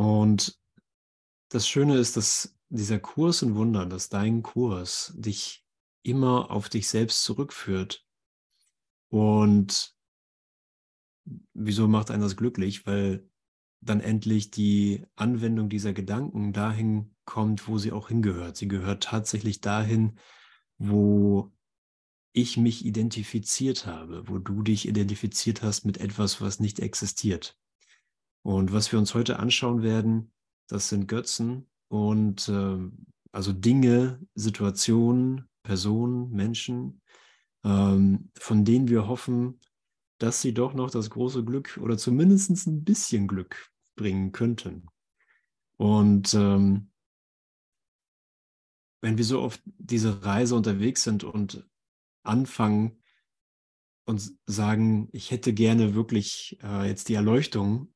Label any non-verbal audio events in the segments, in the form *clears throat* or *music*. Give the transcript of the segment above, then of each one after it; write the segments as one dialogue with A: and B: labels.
A: Und das Schöne ist, dass dieser Kurs in Wundern, dass dein Kurs dich immer auf dich selbst zurückführt. Und wieso macht einen das glücklich? Weil dann endlich die Anwendung dieser Gedanken dahin kommt, wo sie auch hingehört. Sie gehört tatsächlich dahin, wo ich mich identifiziert habe, wo du dich identifiziert hast mit etwas, was nicht existiert. Und was wir uns heute anschauen werden, das sind Götzen und äh, also Dinge, Situationen, Personen, Menschen, ähm, von denen wir hoffen, dass sie doch noch das große Glück oder zumindest ein bisschen Glück bringen könnten. Und ähm, wenn wir so auf diese Reise unterwegs sind und anfangen und sagen, ich hätte gerne wirklich äh, jetzt die Erleuchtung,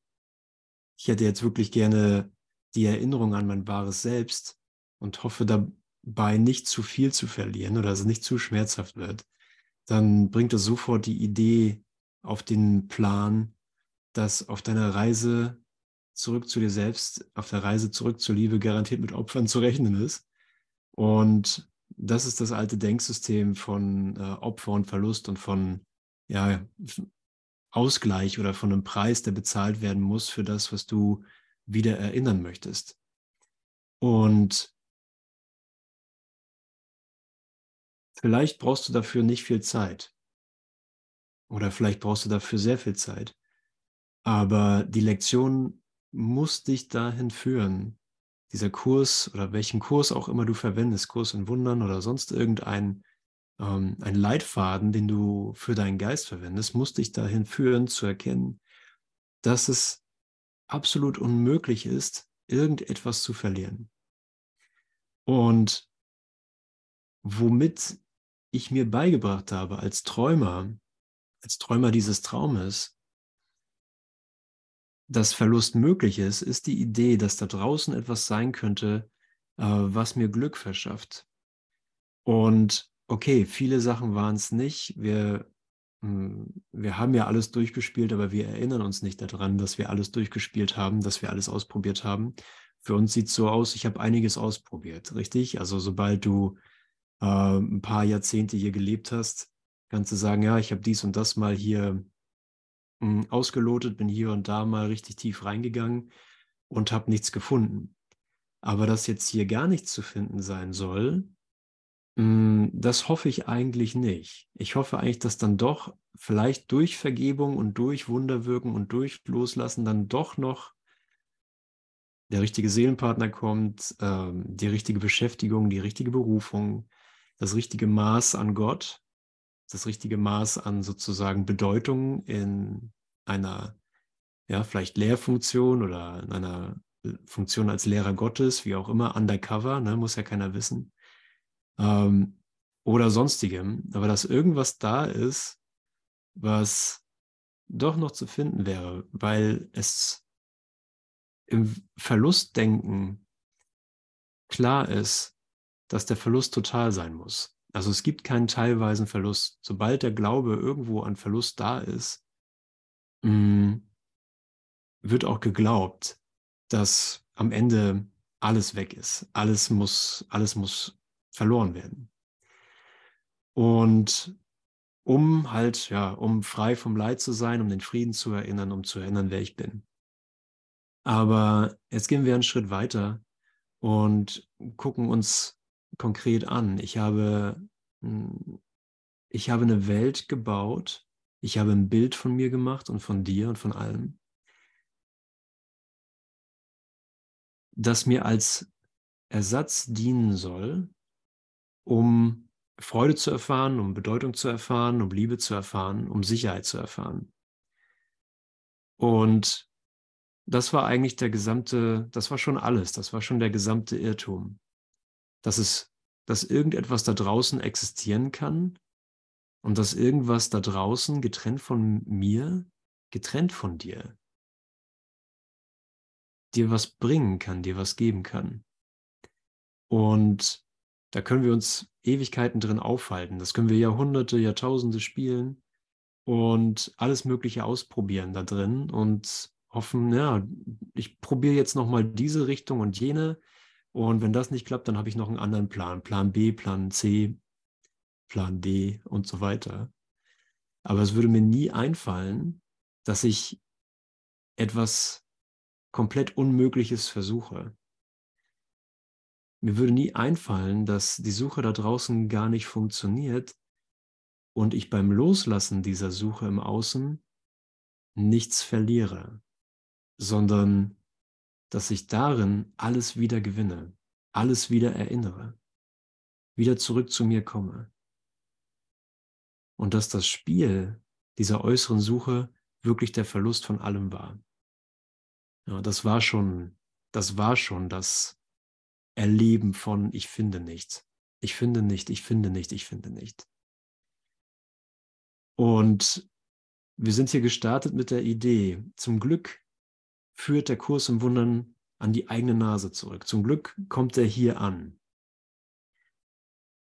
A: ich hätte jetzt wirklich gerne die Erinnerung an mein wahres Selbst und hoffe dabei nicht zu viel zu verlieren oder dass es nicht zu schmerzhaft wird, dann bringt es sofort die Idee auf den Plan, dass auf deiner Reise zurück zu dir selbst, auf der Reise zurück zur Liebe garantiert mit Opfern zu rechnen ist. Und das ist das alte Denksystem von äh, Opfer und Verlust und von ja, Ausgleich oder von einem Preis, der bezahlt werden muss für das, was du wieder erinnern möchtest. Und vielleicht brauchst du dafür nicht viel Zeit. Oder vielleicht brauchst du dafür sehr viel Zeit. Aber die Lektion muss dich dahin führen, dieser Kurs oder welchen Kurs auch immer du verwendest, Kurs in Wundern oder sonst irgendein ähm, ein Leitfaden, den du für deinen Geist verwendest, muss dich dahin führen zu erkennen, dass es absolut unmöglich ist, irgendetwas zu verlieren. Und womit ich mir beigebracht habe als Träumer, als Träumer dieses Traumes, dass Verlust möglich ist, ist die Idee, dass da draußen etwas sein könnte, äh, was mir Glück verschafft. Und okay, viele Sachen waren es nicht. Wir, hm, wir haben ja alles durchgespielt, aber wir erinnern uns nicht daran, dass wir alles durchgespielt haben, dass wir alles ausprobiert haben. Für uns sieht es so aus, ich habe einiges ausprobiert, richtig? Also sobald du äh, ein paar Jahrzehnte hier gelebt hast, kannst du sagen, ja, ich habe dies und das mal hier mh, hm, ausgelotet, bin hier und da mal richtig tief reingegangen und habe nichts gefunden. Aber dass jetzt hier gar nichts zu finden sein soll, das hoffe ich eigentlich nicht. Ich hoffe eigentlich, dass dann doch vielleicht durch Vergebung und durch Wunderwirken und durch Loslassen dann doch noch der richtige Seelenpartner kommt, äh, die richtige Beschäftigung, die richtige Berufung, das richtige Maß an Gott, das richtige Maß an sozusagen Bedeutung in einer, ja, vielleicht Lehrfunktion oder in einer Funktion als Lehrer Gottes, wie auch immer, undercover, ne, muss ja keiner wissen, ähm, oder sonstigem, aber dass irgendwas da ist, was doch noch zu finden wäre, weil es im Verlustdenken klar ist, dass der Verlust total sein muss. Also es gibt keinen teilweisen Verlust. Sobald der Glaube irgendwo an Verlust da ist, mm, wird auch geglaubt, dass am Ende alles weg ist. Alles muss, alles muss verloren werden. Und um halt, ja, um frei vom Leid zu sein, um den Frieden zu erinnern, um zu erinnern, wer ich bin. Aber jetzt gehen wir einen Schritt weiter und gucken uns konkret an. Ich habe, hm, ich habe eine Welt gebaut, ich habe ein Bild von mir gemacht und von dir und von allem, das mir als Ersatz dienen soll, um Freude zu erfahren, um Bedeutung zu erfahren, um Liebe zu erfahren, um Sicherheit zu erfahren. Und das war eigentlich der gesamte, das war schon alles, das war schon der gesamte Irrtum dass es, dass irgendetwas da draußen existieren kann und dass irgendwas da draußen getrennt von mir, getrennt von dir, dir was bringen kann, dir was geben kann. Und da können wir uns Ewigkeiten drin aufhalten. Das können wir Jahrhunderte, Jahrtausende spielen und alles Mögliche ausprobieren da drin und hoffen, ja, ich probiere jetzt nochmal diese Richtung und jene. Und wenn das nicht klappt, dann habe ich noch einen anderen Plan. Plan B, Plan C, Plan D und so weiter. Aber es würde mir nie einfallen, dass ich etwas komplett Unmögliches versuche. Mir würde nie einfallen, dass die Suche da draußen gar nicht funktioniert und ich beim Loslassen dieser Suche im Außen nichts verliere, sondern dass ich darin alles wieder gewinne, alles wieder erinnere, wieder zurück zu mir komme. Und dass das Spiel dieser äußeren Suche wirklich der Verlust von allem war. Ja, das war schon, das war schon das Erleben von ich finde nichts. Ich finde nicht, ich finde nicht, ich finde nicht. Und wir sind hier gestartet mit der Idee, zum Glück führt der Kurs im Wundern an die eigene Nase zurück. Zum Glück kommt er hier an.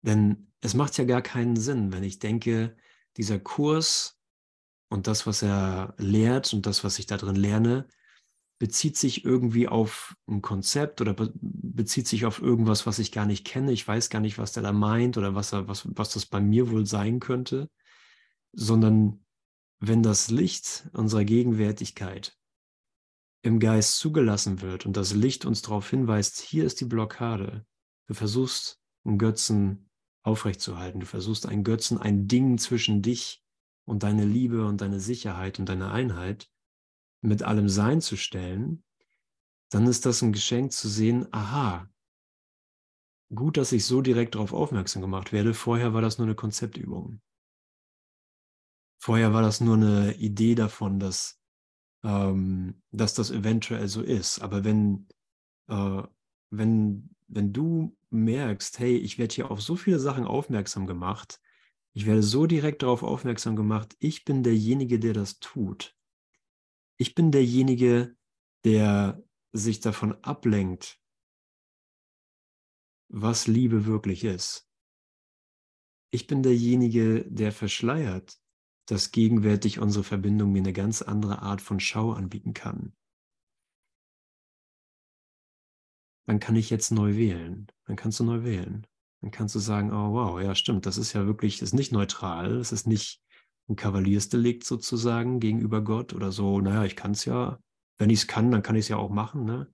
A: Denn es macht ja gar keinen Sinn, wenn ich denke, dieser Kurs und das, was er lehrt und das, was ich da drin lerne, bezieht sich irgendwie auf ein Konzept oder bezieht sich auf irgendwas, was ich gar nicht kenne. Ich weiß gar nicht, was der da meint oder was, er, was, was das bei mir wohl sein könnte, sondern wenn das Licht unserer Gegenwärtigkeit im Geist zugelassen wird und das Licht uns darauf hinweist, hier ist die Blockade. Du versuchst, einen Götzen aufrechtzuerhalten. Du versuchst, einen Götzen, ein Ding zwischen dich und deine Liebe und deine Sicherheit und deine Einheit mit allem Sein zu stellen, dann ist das ein Geschenk zu sehen, aha, gut, dass ich so direkt darauf aufmerksam gemacht werde. Vorher war das nur eine Konzeptübung. Vorher war das nur eine Idee davon, dass, ähm, dass das eventuell so ist. Aber wenn, äh, wenn, wenn du merkst, hey, ich werde hier auf so viele Sachen aufmerksam gemacht, ich werde so direkt darauf aufmerksam gemacht, ich bin derjenige, der das tut ich bin derjenige, der sich davon ablenkt, was Liebe wirklich ist. Ich bin derjenige, der verschleiert, dass gegenwärtig unsere Verbindung mir eine ganz andere Art von Schau anbieten kann. Dann kann ich jetzt neu wählen. Dann kannst du neu wählen. Dann kannst du sagen, oh wow, ja stimmt, das ist ja wirklich, das ist nicht neutral, es ist nicht ein Kavaliersdelikt sozusagen gegenüber Gott oder so, naja, ich kann es ja, wenn ich es kann, dann kann ich es ja auch machen. Ne?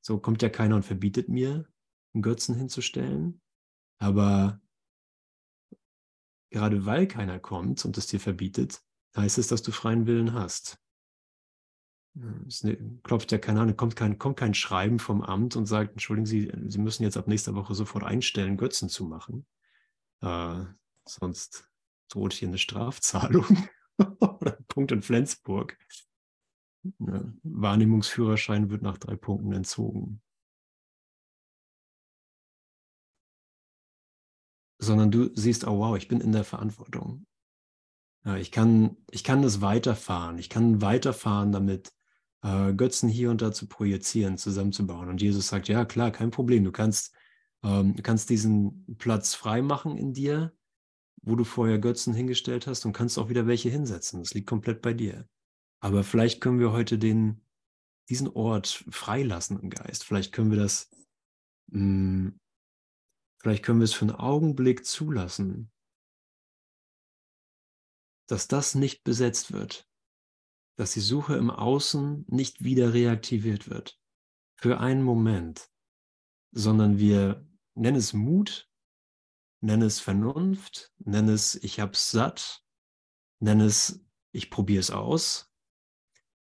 A: So kommt ja keiner und verbietet mir, einen Götzen hinzustellen. Aber gerade weil keiner kommt und es dir verbietet, heißt es, dass du freien Willen hast. Es ne, klopft ja keine Ahnung, kommt kein, kommt kein Schreiben vom Amt und sagt, entschuldigen Sie, Sie müssen jetzt ab nächster Woche sofort einstellen, Götzen zu machen. Äh, sonst droht hier eine Strafzahlung *laughs* oder Punkt in Flensburg. Ja, Wahrnehmungsführerschein wird nach drei Punkten entzogen. Sondern du siehst, oh wow, ich bin in der Verantwortung. Ja, ich, kann, ich kann das weiterfahren. Ich kann weiterfahren damit, äh, Götzen hier und da zu projizieren, zusammenzubauen. Und Jesus sagt, ja klar, kein Problem. Du kannst, ähm, du kannst diesen Platz freimachen in dir wo du vorher Götzen hingestellt hast und kannst auch wieder welche hinsetzen. Das liegt komplett bei dir. Aber vielleicht können wir heute den, diesen Ort freilassen im Geist. Vielleicht können wir das, mh, hm, vielleicht können wir es für einen Augenblick zulassen, dass das nicht besetzt wird, dass die Suche im Außen nicht wieder reaktiviert wird. Für einen Moment, sondern wir nennen es Mut Nenn es Vernunft, nenn es ich hab's satt, nenn es ich probiere es aus,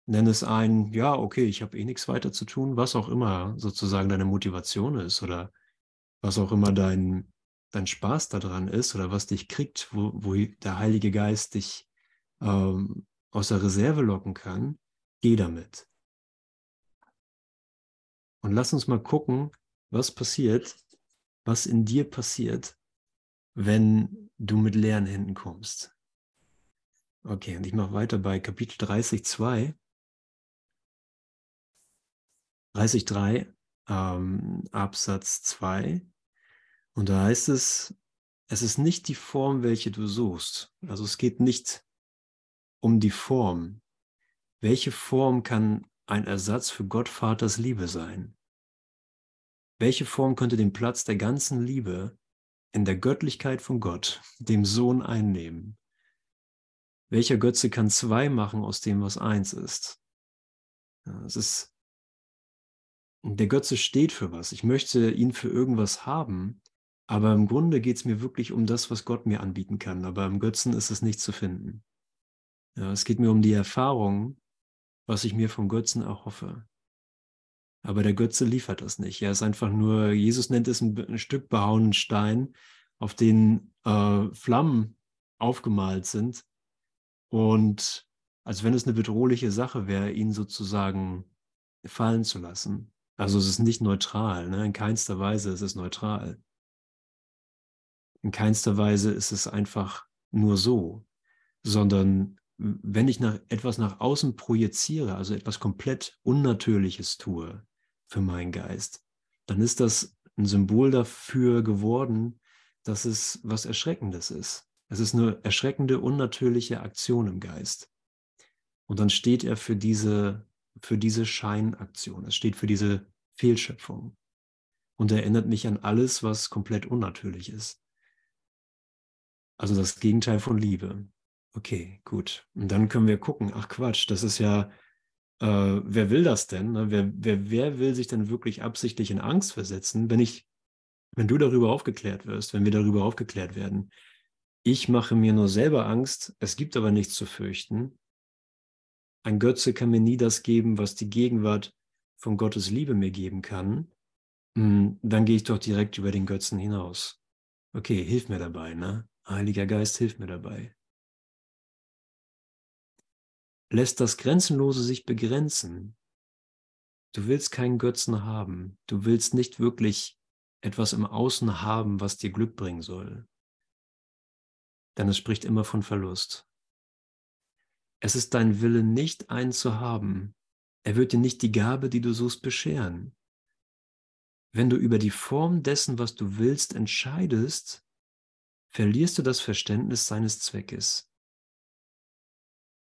A: nenn es ein, ja, okay, ich habe eh nichts weiter zu tun, was auch immer sozusagen deine Motivation ist oder was auch immer dein, dein Spaß daran ist oder was dich kriegt, wo, wo der Heilige Geist dich ähm, aus der Reserve locken kann, geh damit. Und lass uns mal gucken, was passiert, was in dir passiert, wenn du mit leeren Händen kommst. Okay, und ich mache weiter bei Kapitel 30, 2. 30, 3, ähm, Absatz 2. Und da heißt es, es ist nicht die Form, welche du suchst. Also es geht nicht um die Form. welche Form kann ein Ersatz für Gott Vaters Liebe sein? Welche Form könnte den Platz der ganzen Liebe in der Göttlichkeit von Gott, dem Sohn, einnehmen? Welcher Götze kann zwei machen aus dem, was eins ist? Es ist der Götze steht für was. Ich möchte ihn für irgendwas haben, aber im Grunde geht es mir wirklich um das, was Gott mir anbieten kann. Aber im Götzen ist es nicht zu finden. Ja, es geht mir um die Erfahrung, was ich mir vom Götzen erhoffe. Aber der Götze liefert das nicht. Er ist einfach nur, Jesus nennt es ein, ein Stück behauenen Stein, auf den äh, Flammen aufgemalt sind. Und als wenn es eine bedrohliche Sache wäre, ihn sozusagen fallen zu lassen. Also es ist nicht neutral, ne? in keinster Weise ist es neutral. In keinster Weise ist es einfach nur so, sondern wenn ich nach, etwas nach außen projiziere, also etwas komplett Unnatürliches tue für meinen Geist, dann ist das ein Symbol dafür geworden, dass es was Erschreckendes ist. Es ist eine erschreckende, unnatürliche Aktion im Geist. Und dann steht er für diese, für diese Scheinaktion. Es steht für diese Fehlschöpfung und erinnert mich an alles, was komplett unnatürlich ist. Also das Gegenteil von Liebe. Okay, gut. Und dann können wir gucken, ach Quatsch, das ist ja, äh, wer will das denn? Ne? Wer, wer, wer will sich denn wirklich absichtlich in Angst versetzen, wenn ich, wenn du darüber aufgeklärt wirst, wenn wir darüber aufgeklärt werden? Ich mache mir nur selber Angst, es gibt aber nichts zu fürchten. Ein Götze kann mir nie das geben, was die Gegenwart von Gottes Liebe mir geben kann, hm, dann gehe ich doch direkt über den Götzen hinaus. Okay, hilf mir dabei, ne? Heiliger Geist, hilf mir dabei. Lässt das Grenzenlose sich begrenzen? Du willst keinen Götzen haben. Du willst nicht wirklich etwas im Außen haben, was dir Glück bringen soll. Denn es spricht immer von Verlust. Es ist dein Wille, nicht einen zu haben, er wird dir nicht die Gabe, die du suchst, bescheren. Wenn du über die Form dessen, was du willst, entscheidest, verlierst du das Verständnis seines Zweckes.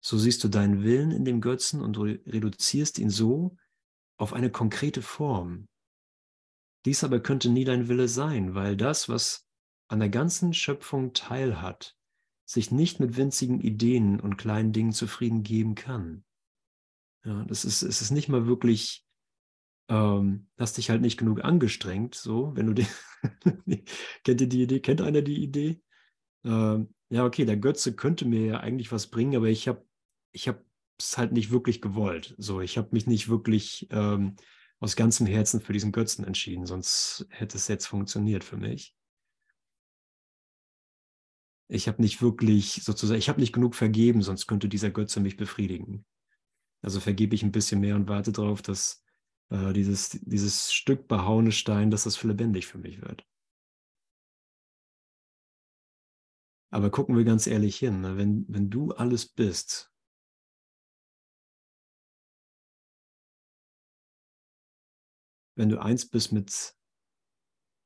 A: So siehst du deinen Willen in dem Götzen und reduzierst ihn so auf eine konkrete Form. Dies aber könnte nie dein Wille sein, weil das, was an der ganzen Schöpfung teilhat, sich nicht mit winzigen Ideen und kleinen Dingen zufrieden geben kann. Ja, das ist, es ist nicht mal wirklich, ähm, hast dich halt nicht genug angestrengt, so, wenn du die, *laughs* kennt ihr die Idee, kennt einer die Idee? Ähm, ja, okay, der Götze könnte mir ja eigentlich was bringen, aber ich habe ich habe es halt nicht wirklich gewollt. So, ich habe mich nicht wirklich ähm, aus ganzem Herzen für diesen Götzen entschieden, sonst hätte es jetzt funktioniert für mich. Ich habe nicht wirklich sozusagen, ich habe nicht genug vergeben, sonst könnte dieser Götze mich befriedigen. Also vergebe ich ein bisschen mehr und warte darauf, dass äh, dieses, dieses Stück behauene Stein, dass das für lebendig für mich wird. Aber gucken wir ganz ehrlich hin, ne? wenn, wenn du alles bist, wenn du eins bist mit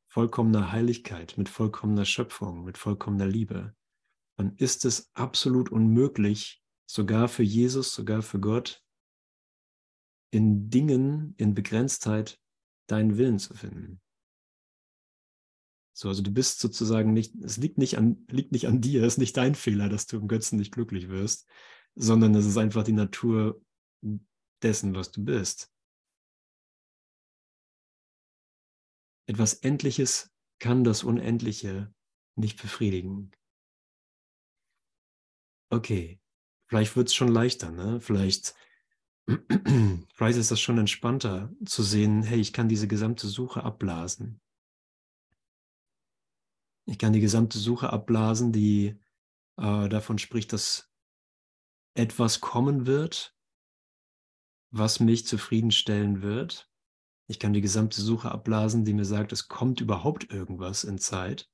A: vollkommener Heiligkeit, mit vollkommener Schöpfung, mit vollkommener Liebe, dann ist es absolut unmöglich, sogar für Jesus, sogar für Gott, in Dingen, in Begrenztheit deinen Willen zu finden. So, also du bist sozusagen nicht, es liegt nicht an, liegt nicht an dir, es ist nicht dein Fehler, dass du im Götzen nicht glücklich wirst, sondern es ist einfach die Natur dessen, was du bist. Etwas Endliches kann das Unendliche nicht befriedigen. Okay, vielleicht wird es schon leichter, ne? Vielleicht, *clears throat* vielleicht ist das schon entspannter zu sehen, hey, ich kann diese gesamte Suche abblasen. Ich kann die gesamte Suche abblasen, die äh, davon spricht, dass etwas kommen wird, was mich zufriedenstellen wird. Ich kann die gesamte Suche abblasen, die mir sagt, es kommt überhaupt irgendwas in Zeit.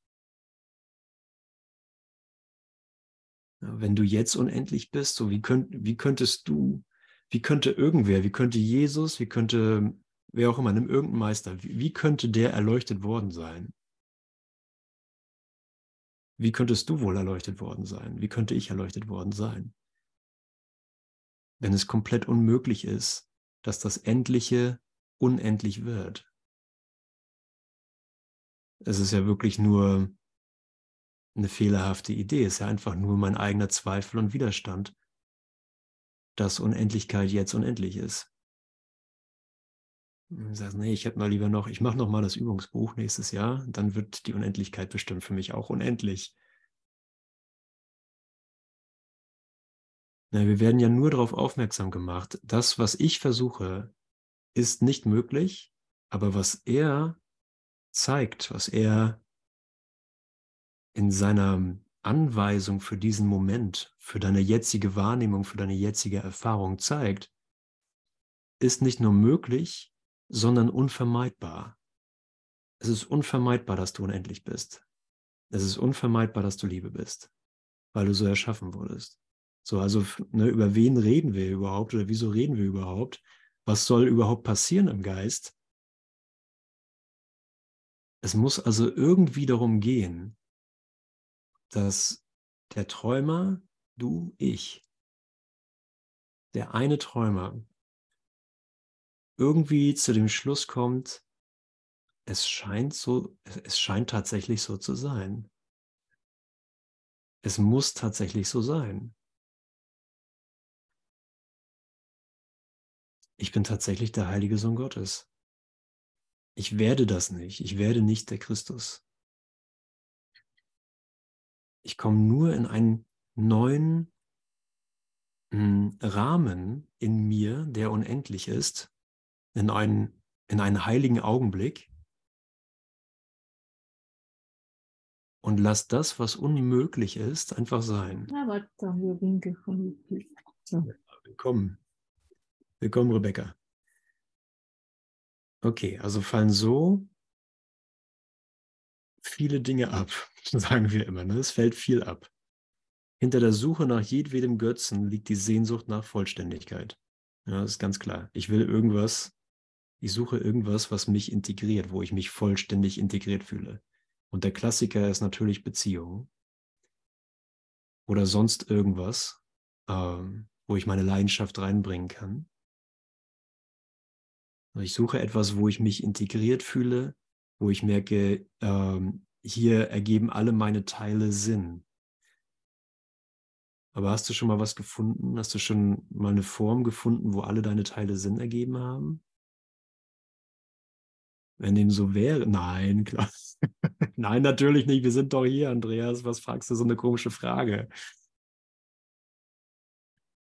A: Wenn du jetzt unendlich bist, so wie, könnt, wie könntest du, wie könnte irgendwer, wie könnte Jesus, wie könnte wer auch immer, nimm irgendeinen Meister, wie, wie könnte der erleuchtet worden sein? Wie könntest du wohl erleuchtet worden sein? Wie könnte ich erleuchtet worden sein? wenn es komplett unmöglich ist, dass das Endliche unendlich wird. Es ist ja wirklich nur eine fehlerhafte Idee, es ist ja einfach nur mein eigener Zweifel und Widerstand, dass Unendlichkeit jetzt unendlich ist. Du sagst, nee, ich hätte mal lieber noch, ich mache noch mal das Übungsbuch nächstes Jahr, dann wird die Unendlichkeit bestimmt für mich auch unendlich. Na, wir werden ja nur darauf aufmerksam gemacht, das, was ich versuche, ist nicht möglich, aber was er zeigt, was er in seiner Anweisung für diesen Moment, für deine jetzige Wahrnehmung, für deine jetzige Erfahrung zeigt, ist nicht nur möglich, sondern unvermeidbar. Es ist unvermeidbar, dass du unendlich bist. Es ist unvermeidbar, dass du Liebe bist, weil du so erschaffen wurdest. So, also ne, über wen reden wir überhaupt oder wieso reden wir überhaupt? Was soll überhaupt passieren im Geist? Es muss also irgendwie darum gehen, dass der Träumer, du, ich, der eine Träumer, irgendwie zu dem Schluss kommt, es scheint so, es scheint tatsächlich so zu sein. Es muss tatsächlich so sein. Ich bin tatsächlich der heilige Sohn Gottes. Ich werde das nicht. Ich werde nicht der Christus. Ich komme nur in einen neuen hm, Rahmen in mir, der unendlich ist, in einen, in einen heiligen Augenblick und lass das, was unmöglich ist, einfach sein. Willkommen. Willkommen, Rebecca. Okay, also fallen so viele Dinge ab, *laughs* sagen wir immer. Ne? Es fällt viel ab. Hinter der Suche nach jedwedem Götzen liegt die Sehnsucht nach Vollständigkeit. Ja, das ist ganz klar. Ich will irgendwas, ich suche irgendwas, was mich integriert, wo ich mich vollständig integriert fühle. Und der Klassiker ist natürlich Beziehung. Oder sonst irgendwas, ähm, wo ich meine Leidenschaft reinbringen kann. Ich suche etwas, wo ich mich integriert fühle, wo ich merke, ähm, hier ergeben alle meine Teile Sinn. Aber hast du schon mal was gefunden? Hast du schon mal eine Form gefunden, wo alle deine Teile Sinn ergeben haben? Wenn dem so wäre, nein, klar. *laughs* nein, natürlich nicht. Wir sind doch hier, Andreas. Was fragst du so eine komische Frage?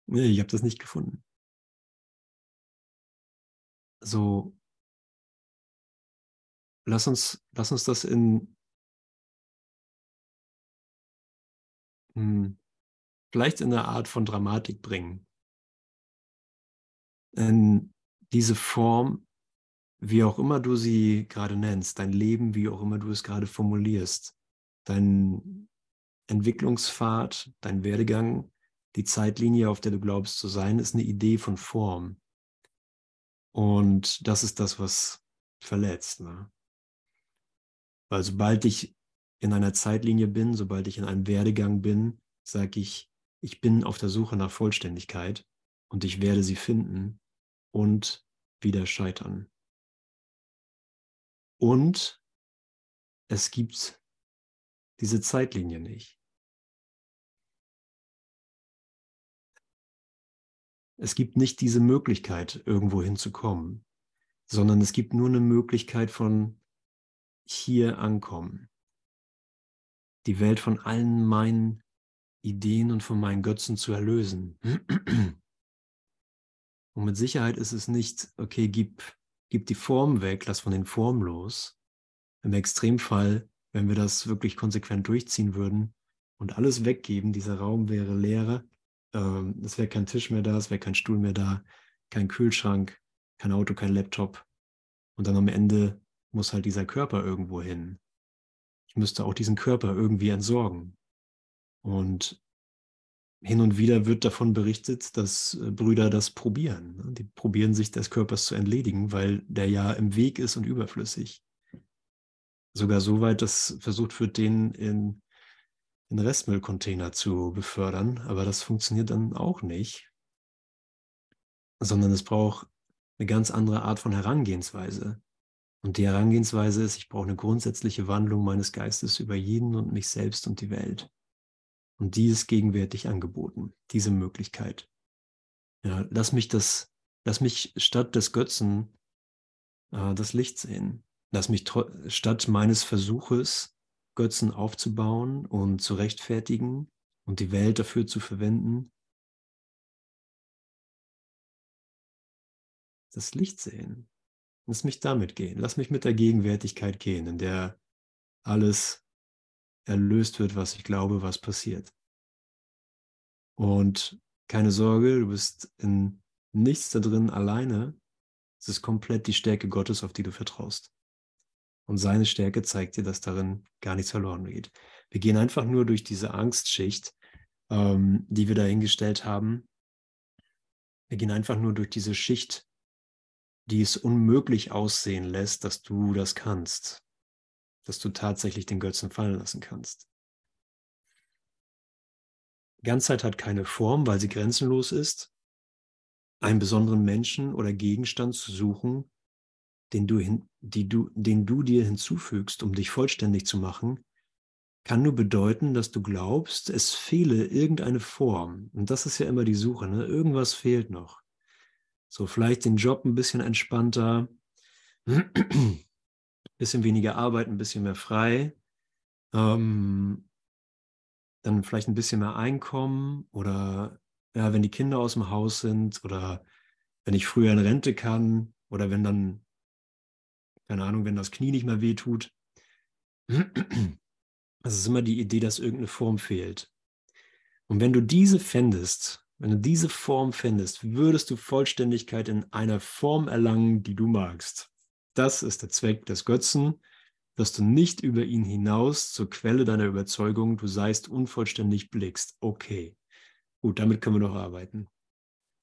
A: Nee, ich habe das nicht gefunden. So, lass uns, lass uns das in hm, vielleicht in eine Art von Dramatik bringen. In diese Form, wie auch immer du sie gerade nennst, dein Leben, wie auch immer du es gerade formulierst, dein Entwicklungspfad, dein Werdegang, die Zeitlinie, auf der du glaubst zu sein, ist eine Idee von Form. Und das ist das, was verletzt. Ne? Weil sobald ich in einer Zeitlinie bin, sobald ich in einem Werdegang bin, sage ich, ich bin auf der Suche nach Vollständigkeit und ich werde sie finden und wieder scheitern. Und es gibt diese Zeitlinie nicht. Es gibt nicht diese Möglichkeit, irgendwo hinzukommen, sondern es gibt nur eine Möglichkeit von hier ankommen. Die Welt von allen meinen Ideen und von meinen Götzen zu erlösen. *clears throat* Und mit Sicherheit ist es nicht, okay, gib, gib die Form weg, lass von den Formen los. Im Extremfall, wenn wir das wirklich konsequent durchziehen würden und alles weggeben, dieser Raum wäre leer, ähm, es wäre kein Tisch mehr da, es wäre kein Stuhl mehr da, kein Kühlschrank, kein Auto, kein Laptop. Und dann am Ende muss halt dieser Körper irgendwo hin. Ich müsste auch diesen Körper irgendwie entsorgen. Und hin und wieder wird davon berichtet, dass äh, Brüder das probieren. Die probieren sich des Körpers zu entledigen, weil der ja im Weg ist und überflüssig. Sogar so weit, dass versucht wird, den in den Restmüllcontainer zu befördern, aber das funktioniert dann auch nicht. sondern es braucht eine ganz andere Art von Herangehensweise. Und die Herangehensweise ist, ich brauche eine grundsätzliche Wandlung meines Geistes über jeden und mich selbst und die Welt. Und die ist gegenwärtig angeboten, diese Möglichkeit. Ja, lass mich das, lass mich statt des Götzen äh, das Licht sehen. Lass mich statt meines Versuches, Götzen aufzubauen und zu rechtfertigen und die Welt dafür zu verwenden, das Licht sehen. Lass mich damit gehen. Lass mich mit der Gegenwärtigkeit gehen, in der alles erlöst wird, was ich glaube, was passiert. Und keine Sorge, du bist in nichts da drin alleine. Es ist komplett die Stärke Gottes, auf die du vertraust. Und seine Stärke zeigt dir, dass darin gar nichts verloren geht. Wir gehen einfach nur durch diese Angstschicht, ähm, die wir dahingestellt haben. Wir gehen einfach nur durch diese Schicht die es unmöglich aussehen lässt, dass du das kannst, dass du tatsächlich den Götzen fallen lassen kannst. Ganzheit hat keine Form, weil sie grenzenlos ist. Einen besonderen Menschen oder Gegenstand zu suchen, den du, hin, die du, den du dir hinzufügst, um dich vollständig zu machen, kann nur bedeuten, dass du glaubst, es fehle irgendeine Form. Und das ist ja immer die Suche. Ne? Irgendwas fehlt noch. So vielleicht den Job ein bisschen entspannter, ein *clears throat* bisschen weniger Arbeit, ein bisschen mehr frei, ähm, dann vielleicht ein bisschen mehr Einkommen oder ja, wenn die Kinder aus dem Haus sind oder wenn ich früher in Rente kann oder wenn dann, keine Ahnung, wenn das Knie nicht mehr wehtut. *clears throat* Es ist immer die Idee, dass irgendeine Form fehlt. Und wenn du diese fändest, wenn du diese Form findest, würdest du Vollständigkeit in einer Form erlangen, die du magst. Das ist der Zweck des Götzen, dass du nicht über ihn hinaus zur Quelle deiner Überzeugung, du seist unvollständig blickst. Okay, gut, damit können wir noch arbeiten.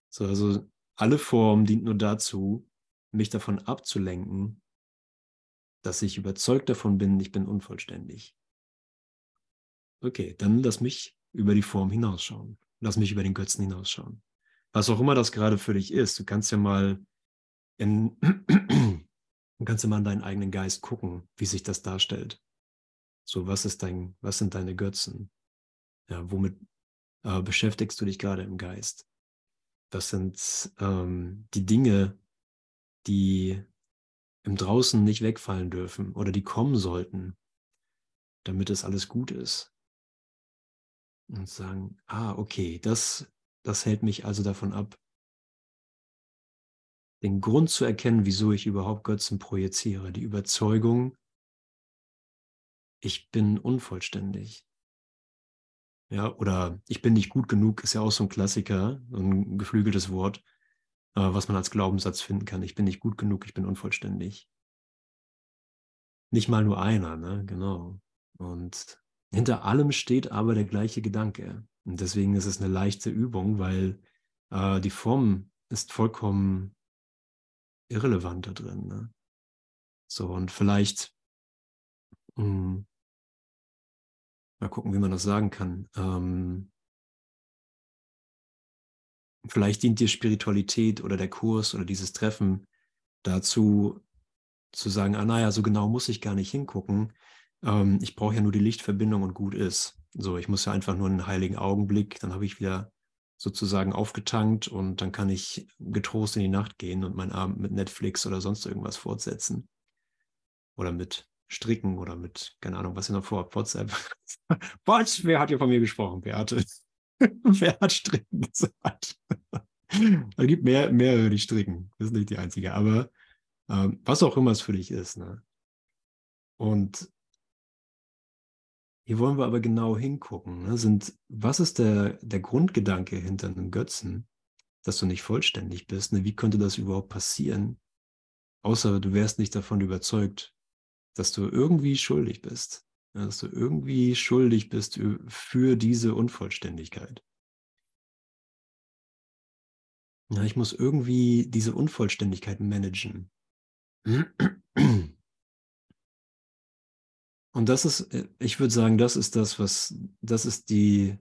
A: So, also alle Form dient nur dazu, mich davon abzulenken, dass ich überzeugt davon bin, ich bin unvollständig. Okay, dann lass mich über die Form hinausschauen. Lass mich über den Götzen hinausschauen. Was auch immer das gerade für dich ist, du kannst ja mal in, *clears throat* du kannst ja mal in deinen eigenen Geist gucken, wie sich das darstellt. So, was ist dein, was sind deine Götzen? Ja, womit äh, beschäftigst du dich gerade im Geist? Das sind ähm, die Dinge, die im Draußen nicht wegfallen dürfen oder die kommen sollten, damit es alles gut ist. Und sagen, ah, okay, das, das hält mich also davon ab, den Grund zu erkennen, wieso ich überhaupt Götzen projiziere, die Überzeugung, ich bin unvollständig. Ja, oder ich bin nicht gut genug, ist ja auch so ein Klassiker, so ein geflügeltes Wort, was man als Glaubenssatz finden kann. Ich bin nicht gut genug, ich bin unvollständig. Nicht mal nur einer, ne? Genau. Und hinter allem steht aber der gleiche Gedanke. Und deswegen ist es eine leichte Übung, weil äh, die Form ist vollkommen irrelevant da drin. Ne? So, und vielleicht, mh, hm, mal gucken, wie man das sagen kann. Ähm, vielleicht dient dir Spiritualität oder der Kurs oder dieses Treffen dazu, zu sagen, ah naja, so genau muss ich gar nicht hingucken, ähm, ich brauche ja nur die Lichtverbindung und gut ist. So, ich muss ja einfach nur einen heiligen Augenblick, dann habe ich wieder sozusagen aufgetankt und dann kann ich getrost in die Nacht gehen und meinen Abend mit Netflix oder sonst irgendwas fortsetzen. Oder mit Stricken oder mit, keine Ahnung, was ihr noch vor WhatsApp. *laughs* Was? Wer hat hier von mir gesprochen, Beate? *laughs* Wer hat Stricken gesagt? *laughs* es gibt mehr, mehrere, die stricken. Das ist nicht die einzige. Aber ähm, was auch immer es für dich ist. Ne? Und hier wollen wir aber genau hingucken. Ne? Sind, was ist der, der Grundgedanke hinter einem Götzen, dass du nicht vollständig bist? Ne? Wie könnte das überhaupt passieren? Außer du wärst nicht davon überzeugt, dass du irgendwie schuldig bist. Ja, dass du irgendwie schuldig bist für diese Unvollständigkeit. Ja, ich muss irgendwie diese Unvollständigkeit managen. Und das ist, äh, ich würde sagen, das ist das, was, das ist die,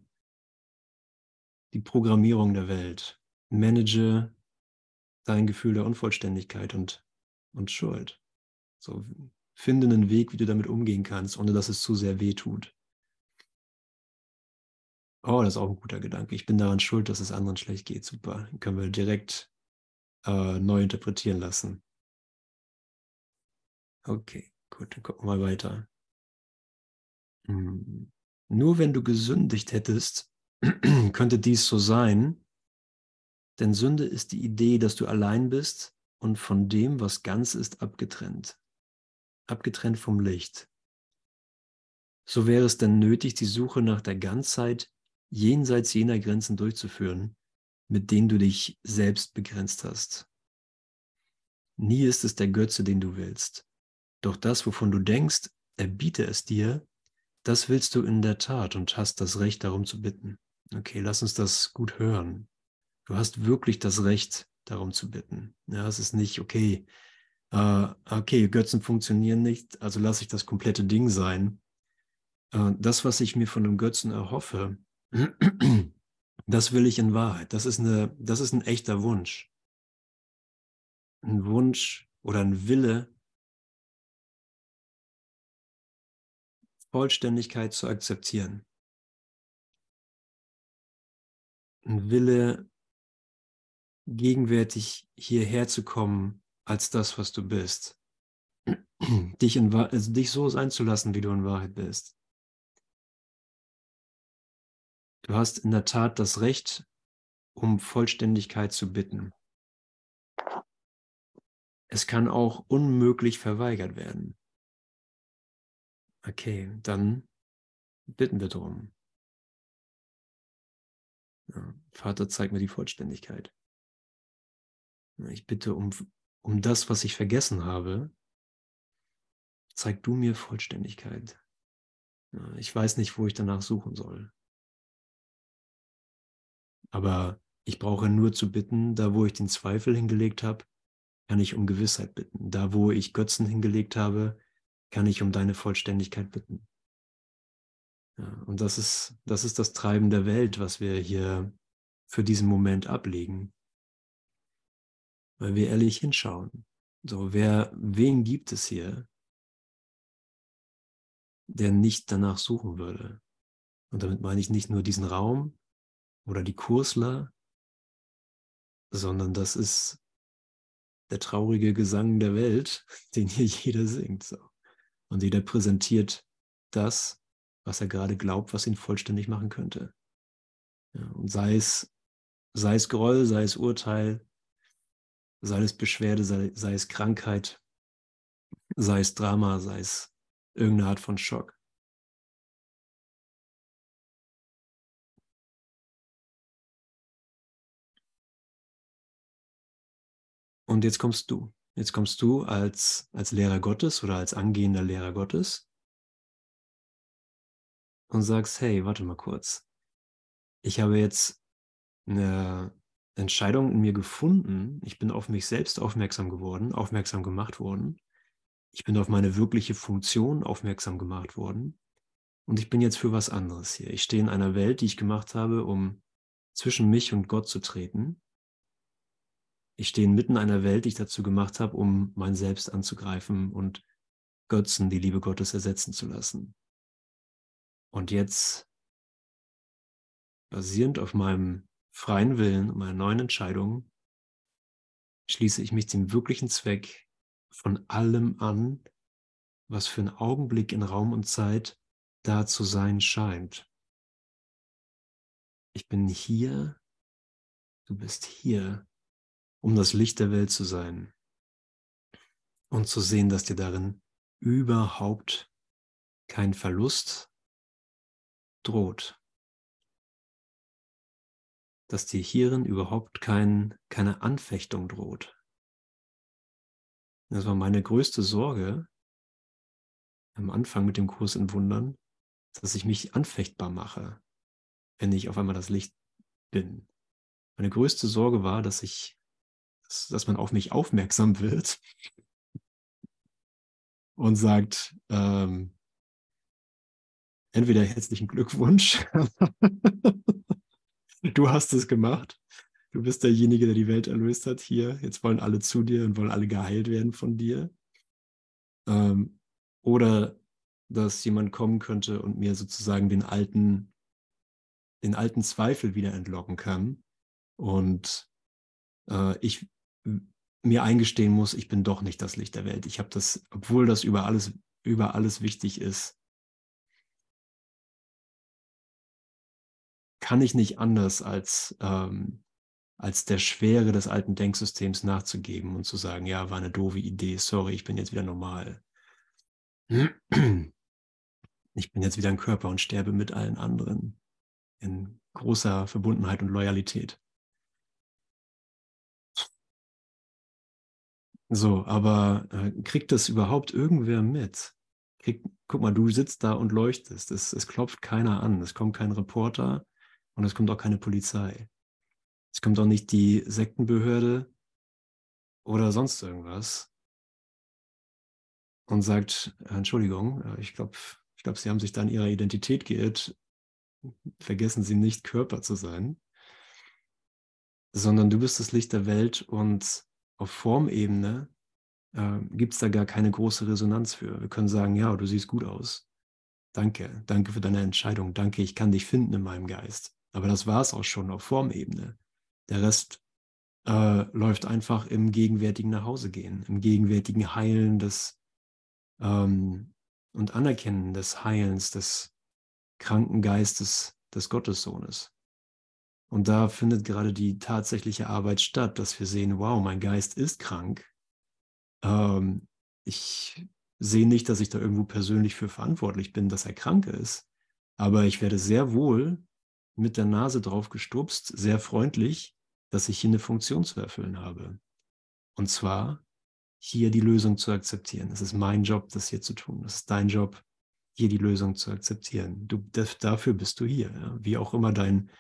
A: die Programmierung der Welt. Manage dein Gefühl der Unvollständigkeit und, und Schuld. So, finde einen Weg, wie du damit umgehen kannst, ohne dass es zu sehr weh tut. Oh, das ist auch ein guter Gedanke. Ich bin daran schuld, dass es anderen schlecht geht. Super. Den können wir direkt äh, neu interpretieren lassen. Okay, gut, dann gucken wir mal weiter. Hm. Nur wenn du gesündigt hättest, *clears throat* könnte dies so sein, denn Sünde ist die Idee, dass du allein bist und von dem, was ganz ist, abgetrennt. Abgetrennt vom Licht. So wäre es denn nötig, die Suche nach der Ganzheit jenseits jener Grenzen durchzuführen, mit denen du dich selbst begrenzt hast. Nie ist es der Götze, den du willst. Doch das, wovon du denkst, er biete es dir, das willst du in der Tat und hast das Recht darum zu bitten. Okay, lass uns das gut hören. Du hast wirklich das Recht darum zu bitten. Ja, es ist nicht, okay, äh, okay, Götzen funktionieren nicht, also lasse ich das komplette Ding sein. Äh, das, was ich mir von dem Götzen erhoffe, *clears throat* das will ich in Wahrheit. Das ist, eine, das ist ein echter Wunsch. Ein Wunsch oder ein Wille, Vollständigkeit zu akzeptieren. Ein Wille, gegenwärtig hierher zu kommen als das, was du bist. *clears throat* Dich, in, also dich so sein zu lassen, wie du in Wahrheit bist. Du hast in der Tat das Recht, um Vollständigkeit zu bitten. Es kann auch unmöglich verweigert werden. Okay, dann bitten wir darum. Ja, Vater, zeig mir die Vollständigkeit. Ich bitte um, um das, was ich vergessen habe. Zeig du mir Vollständigkeit. Ich weiß nicht, wo ich danach suchen soll. Aber ich brauche nur zu bitten, da wo ich den Zweifel hingelegt habe, kann ich um Gewissheit bitten. Da wo ich Götzen hingelegt habe, kann ich um deine Vollständigkeit bitten. Ja, und das ist, das ist das Treiben der Welt, was wir hier für diesen Moment ablegen. Weil wir ehrlich hinschauen. So, wer, wen gibt es hier, der nicht danach suchen würde? Und damit meine ich nicht nur diesen Raum oder die Kursler, sondern das ist der traurige Gesang der Welt, *laughs* den hier jeder singt. So. Und jeder präsentiert das, was er gerade glaubt, was ihn vollständig machen könnte. Ja, und sei es, sei es Groll, sei es Urteil, sei es Beschwerde, sei, sei es Krankheit, sei es Drama, sei es irgendeine Art von Schock. Und jetzt kommst du. Jetzt kommst du als, als Lehrer Gottes oder als angehender Lehrer Gottes und sagst, hey, warte mal kurz. Ich habe jetzt eine Entscheidung in mir gefunden. Ich bin auf mich selbst aufmerksam geworden, aufmerksam gemacht worden. Ich bin auf meine wirkliche Funktion aufmerksam gemacht worden. Und ich bin jetzt für was anderes hier. Ich stehe in einer Welt, die ich gemacht habe, um zwischen mich und Gott zu treten. Ich stehe inmitten einer Welt, die ich dazu gemacht habe, um mein Selbst anzugreifen und Götzen, die Liebe Gottes ersetzen zu lassen. Und jetzt, basierend auf meinem freien Willen und meiner neuen Entscheidung, schließe ich mich dem wirklichen Zweck von allem an, was für einen Augenblick in Raum und Zeit da zu sein scheint. Ich bin hier, du bist hier um das Licht der Welt zu sein und zu sehen, dass dir darin überhaupt kein Verlust droht. Dass dir hierin überhaupt kein, keine Anfechtung droht. Das war meine größte Sorge am Anfang mit dem Kurs in Wundern, dass ich mich anfechtbar mache, wenn ich auf einmal das Licht bin. Meine größte Sorge war, dass ich dass, dass man auf mich aufmerksam *laughs* wird und sagt, ähm, entweder herzlichen Glückwunsch, *laughs* du hast es gemacht, du bist derjenige, der die Welt erlöst hat hier. Jetzt wollen alle zu dir und wollen alle geheilt werden von dir. Ähm, oder dass jemand kommen könnte und mir sozusagen den alten, den alten Zweifel wieder entlocken kann und äh, ich mir eingestehen muss, ich bin doch nicht das Licht der Welt. Ich habe das, obwohl das über alles, über alles wichtig ist, kann ich nicht anders als, ähm, als der Schwere des alten Denksystems nachzugeben und zu sagen, ja, war eine doofe Idee, sorry, ich bin jetzt wieder normal. Ich bin jetzt wieder ein Körper und sterbe mit allen anderen in großer Verbundenheit und Loyalität. So, aber äh, kriegt das überhaupt irgendwer mit? Krieg, guck mal, du sitzt da und leuchtest. Es, es klopft keiner an. Es kommt kein Reporter und es kommt auch keine Polizei. Es kommt auch nicht die Sektenbehörde oder sonst irgendwas und sagt, Entschuldigung, äh, ich glaube, ich glaub, Sie haben sich da in Ihrer Identität geirrt. Vergessen Sie nicht, Körper zu sein, sondern du bist das Licht der Welt und auf Formebene äh, gibt es da gar keine große Resonanz für. Wir können sagen, ja, du siehst gut aus. Danke, danke für deine Entscheidung. Danke, ich kann dich finden in meinem Geist. Aber das war es auch schon auf Formebene. Der Rest äh, läuft einfach im gegenwärtigen Nachhausegehen, im gegenwärtigen Heilen des ähm, und Anerkennen des Heilens des kranken Geistes des Gottessohnes. Und da findet gerade die tatsächliche Arbeit statt, dass wir sehen, wow, mein Geist ist krank. Ähm, ich sehe nicht, dass ich da irgendwo persönlich für verantwortlich bin, dass er krank ist. Aber ich werde sehr wohl mit der Nase drauf gestupst, sehr freundlich, dass ich hier eine Funktion zu erfüllen habe. Und zwar hier die Lösung zu akzeptieren. Es ist mein Job, das hier zu tun. Es ist dein Job, hier die Lösung zu akzeptieren. Du, dafür bist du hier. Ja? Wie auch immer dein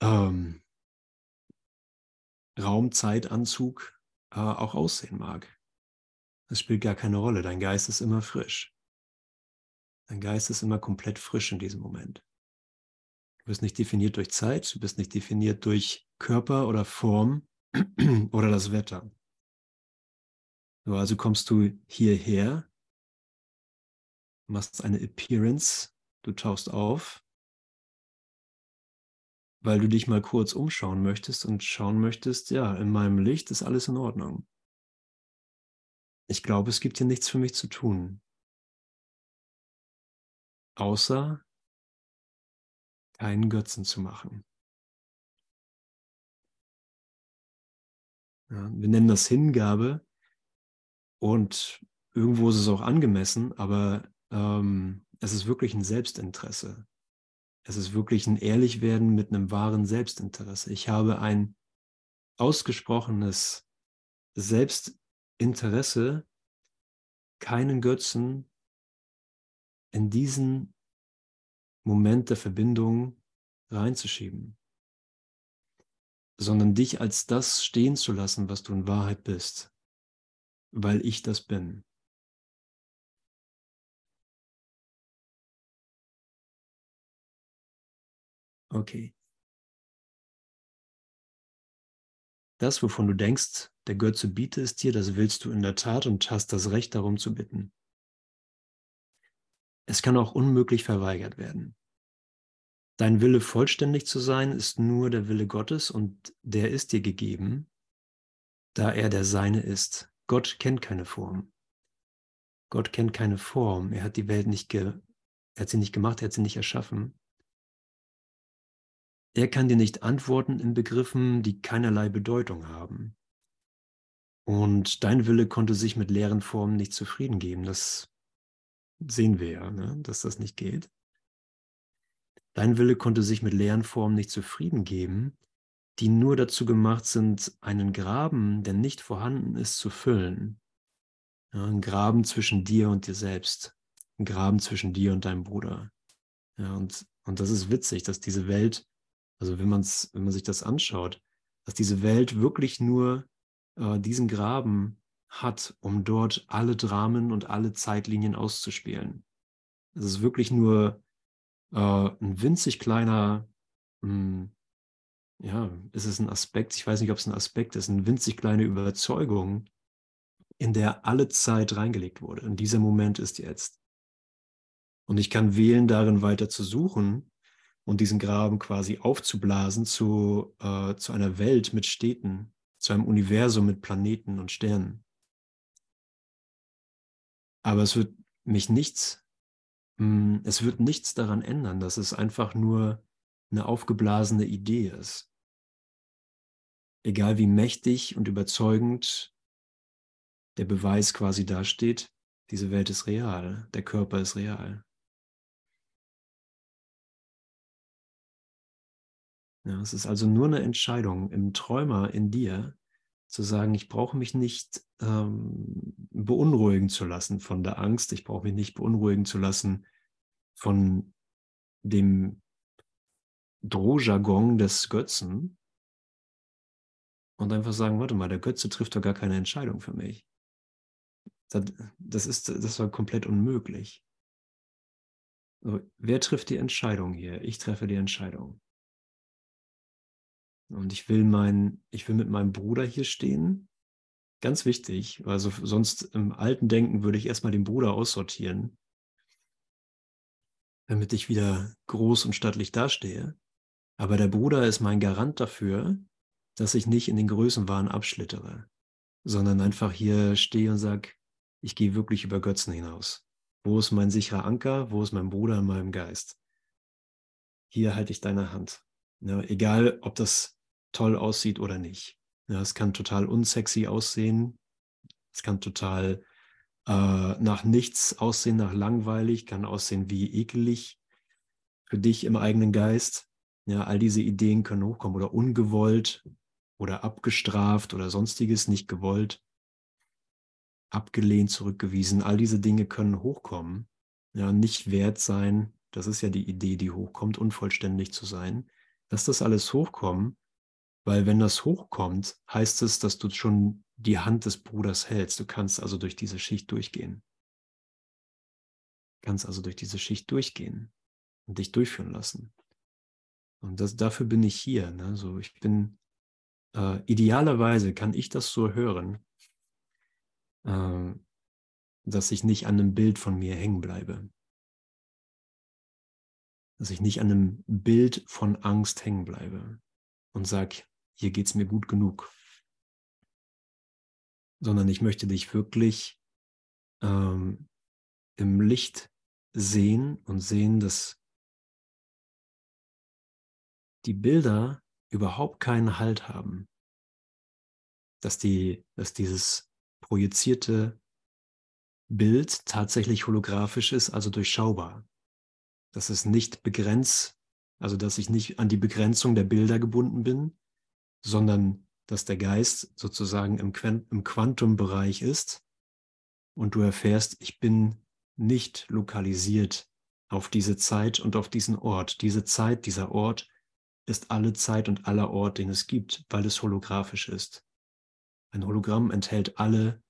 A: ähm, Raumzeitanzug äh, auch aussehen mag. Es spielt gar keine Rolle. Dein Geist ist immer frisch. Dein Geist ist immer komplett frisch in diesem Moment. Du bist nicht definiert durch Zeit, du bist nicht definiert durch Körper oder Form *clears throat* oder das Wetter. So, also kommst du hierher, machst eine Appearance, du tauchst auf weil du dich mal kurz umschauen möchtest und schauen möchtest, ja, in meinem Licht ist alles in Ordnung. Ich glaube, es gibt hier nichts für mich zu tun. Außer keinen Götzen zu machen. Ja, wir nennen das Hingabe und irgendwo ist es auch angemessen, aber ähm, es ist wirklich ein Selbstinteresse. Es ist wirklich ein Ehrlichwerden mit einem wahren Selbstinteresse. Ich habe ein ausgesprochenes Selbstinteresse, keinen Götzen in diesen Moment der Verbindung reinzuschieben, sondern dich als das stehen zu lassen, was du in Wahrheit bist, weil ich das bin. Okay. Das, wovon du denkst, der Götze biete es dir, das willst du in der Tat und hast das Recht darum zu bitten. Es kann auch unmöglich verweigert werden. Dein Wille vollständig zu sein ist nur der Wille Gottes und der ist dir gegeben, da er der Seine ist. Gott kennt keine Form. Gott kennt keine Form. Er hat die Welt nicht, ge er hat sie nicht gemacht, er hat sie nicht erschaffen. Er kann dir nicht antworten in Begriffen, die keinerlei Bedeutung haben. Und dein Wille konnte sich mit leeren Formen nicht zufrieden geben. Das sehen wir ja, ne? dass das nicht geht. Dein Wille konnte sich mit leeren Formen nicht zufrieden geben, die nur dazu gemacht sind, einen Graben, der nicht vorhanden ist, zu füllen. Ja, ein Graben zwischen dir und dir selbst. Ein Graben zwischen dir und deinem Bruder. Ja, und, und das ist witzig, dass diese Welt also wenn, man's, wenn man sich das anschaut, dass diese Welt wirklich nur äh, diesen Graben hat, um dort alle Dramen und alle Zeitlinien auszuspielen. Es ist wirklich nur äh, ein winzig kleiner, mh, hm, ja, ist es ein Aspekt, ich weiß nicht, ob es ein Aspekt ist, eine winzig kleine Überzeugung, in der alle Zeit reingelegt wurde. Und dieser Moment ist jetzt. Und ich kann wählen, darin weiter zu suchen und diesen Graben quasi aufzublasen zu, äh, zu einer Welt mit Städten, zu einem Universum mit Planeten und Sternen. Aber es wird mich nichts, es wird nichts daran ändern, dass es einfach nur eine aufgeblasene Idee ist. Egal wie mächtig und überzeugend der Beweis quasi dasteht, diese Welt ist real, der Körper ist real. Ja, es ist also nur eine Entscheidung im Träumer in dir, zu sagen, ich brauche mich nicht ähm, beunruhigen zu lassen von der Angst, ich brauche mich nicht beunruhigen zu lassen von dem Drohjargon des Götzen und einfach sagen, warte mal, der Götze trifft doch gar keine Entscheidung für mich. Das, ist, das war komplett unmöglich. So, wer trifft die Entscheidung hier? Ich treffe die Entscheidung. Und ich will mein, ich will mit meinem Bruder hier stehen. Ganz wichtig, also sonst im alten Denken würde ich erstmal den Bruder aussortieren, damit ich wieder groß und stattlich dastehe. Aber der Bruder ist mein Garant dafür, dass ich nicht in den Größenwahn abschlittere, sondern einfach hier stehe und sage, ich gehe wirklich über Götzen hinaus. Wo ist mein sicherer Anker? Wo ist mein Bruder in meinem Geist? Hier halte ich deine Hand. Ja, egal, ob das toll aussieht oder nicht. Ja, es kann total unsexy aussehen. Es kann total äh, nach nichts aussehen, nach langweilig, kann aussehen wie ekelig für dich im eigenen Geist. Ja, all diese Ideen können hochkommen oder ungewollt oder abgestraft oder sonstiges, nicht gewollt, abgelehnt, zurückgewiesen. All diese Dinge können hochkommen. Ja, nicht wert sein. Das ist ja die Idee, die hochkommt, unvollständig zu sein. Dass das alles hochkommt, weil wenn das hochkommt, heißt es, dass du schon die Hand des Bruders hältst. Du kannst also durch diese Schicht durchgehen. Du kannst also durch diese Schicht durchgehen und dich durchführen lassen. Und das, dafür bin ich hier. Ne? So, ich bin äh, idealerweise kann ich das so hören, äh, dass ich nicht an einem Bild von mir hängen bleibe. Dass ich nicht an einem Bild von Angst hängen bleibe und sage, hier geht es mir gut genug. Sondern ich möchte dich wirklich ähm, im Licht sehen und sehen, dass die Bilder überhaupt keinen Halt haben. Dass, die, dass dieses projizierte Bild tatsächlich holographisch ist, also durchschaubar. Dass es nicht begrenzt, also dass ich nicht an die Begrenzung der Bilder gebunden bin, sondern dass der Geist sozusagen im, im Quantumbereich ist und du erfährst, ich bin nicht lokalisiert auf diese Zeit und auf diesen Ort. Diese Zeit, dieser Ort ist alle Zeit und aller Ort, den es gibt, weil es holographisch ist. Ein Hologramm enthält alle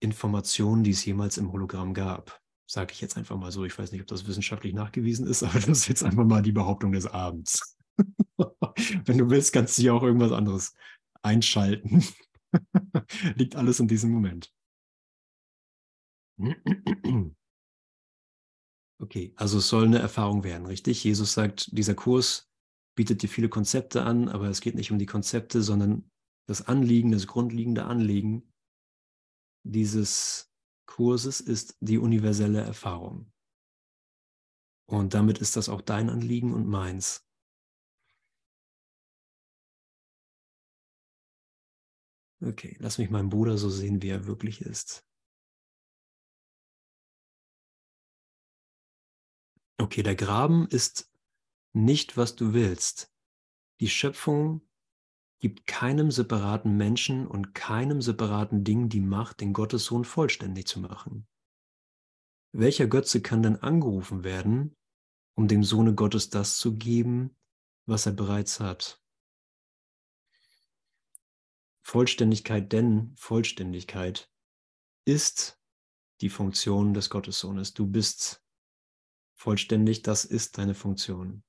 A: Informationen, die es jemals im Hologramm gab. Sage ich jetzt einfach mal so. Ich weiß nicht, ob das wissenschaftlich nachgewiesen ist, aber *laughs* das ist jetzt einfach mal die Behauptung des Abends. *laughs* Wenn du willst, kannst du ja auch irgendwas anderes einschalten. *laughs* Liegt alles in diesem Moment. *clears throat* Okay, also es soll eine Erfahrung werden, richtig? Jesus sagt, dieser Kurs bietet dir viele Konzepte an, aber es geht nicht um die Konzepte, sondern das Anliegen, das grundlegende Anliegen dieses Kurses ist die universelle Erfahrung. Und damit ist das auch dein Anliegen und meins. Okay, lass mich meinen Bruder so sehen, wie er wirklich ist. Okay, der Graben ist nicht, was du willst. Die Schöpfung gibt keinem separaten Menschen und keinem separaten Ding die Macht, den Gottessohn vollständig zu machen. Welcher Götze kann denn angerufen werden, um dem Sohne Gottes das zu geben, was er bereits hat? Vollständigkeit, denn Vollständigkeit ist die Funktion des Gottessohnes. Du bist vollständig, das ist deine Funktion.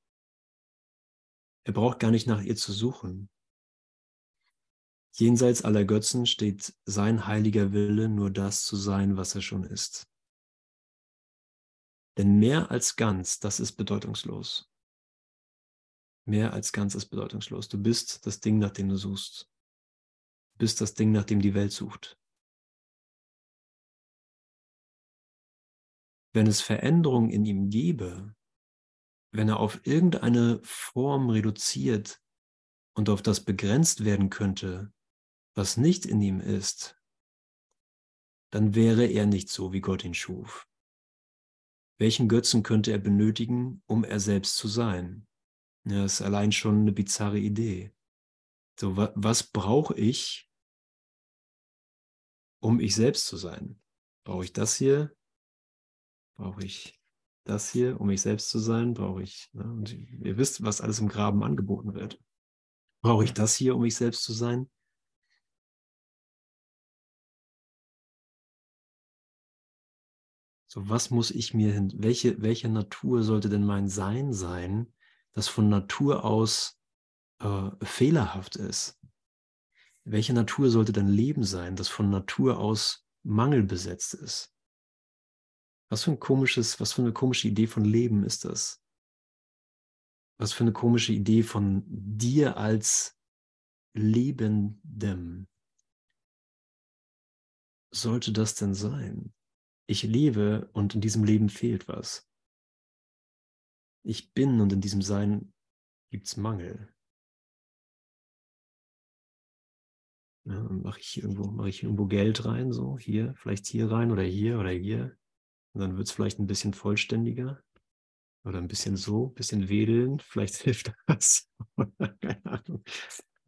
A: Er braucht gar nicht nach ihr zu suchen. Jenseits aller Götzen steht sein heiliger Wille, nur das zu sein, was er schon ist. Denn mehr als ganz, das ist bedeutungslos. Mehr als ganz ist bedeutungslos. Du bist das Ding, nach dem du suchst. Bist das Ding, nach dem die Welt sucht. Wenn es Veränderung in ihm gäbe, wenn er auf irgendeine Form reduziert und auf das begrenzt werden könnte, was nicht in ihm ist, dann wäre er nicht so, wie Gott ihn schuf. Welchen Götzen könnte er benötigen, um er selbst zu sein? Ja, das ist allein schon eine bizarre Idee. So, wa was brauche ich, um ich selbst zu sein? Brauche ich das hier? Brauche ich das hier, um ich selbst zu sein? Brauche ich, ne? und ihr wisst, was alles im Graben angeboten wird. Brauche ich das hier, um ich selbst zu sein? So, was muss ich mir hin, welche, welche Natur sollte denn mein Sein sein, das von Natur aus äh, fehlerhaft ist? Welche Natur sollte dein Leben sein, das von Natur aus mangelbesetzt ist? Was für ein komisches, was für eine komische Idee von Leben ist das? Was für eine komische Idee von dir als Lebendem sollte das denn sein? Ich lebe und in diesem Leben fehlt was. Ich bin und in diesem Sein gibt es Mangel. Ja, mache ich irgendwo, mache ich irgendwo Geld rein, so hier, vielleicht hier rein oder hier oder hier. Und dann wird es vielleicht ein bisschen vollständiger oder ein bisschen so, ein bisschen wedeln. *laughs* Vielleicht hilft das. *laughs* Keine Ahnung.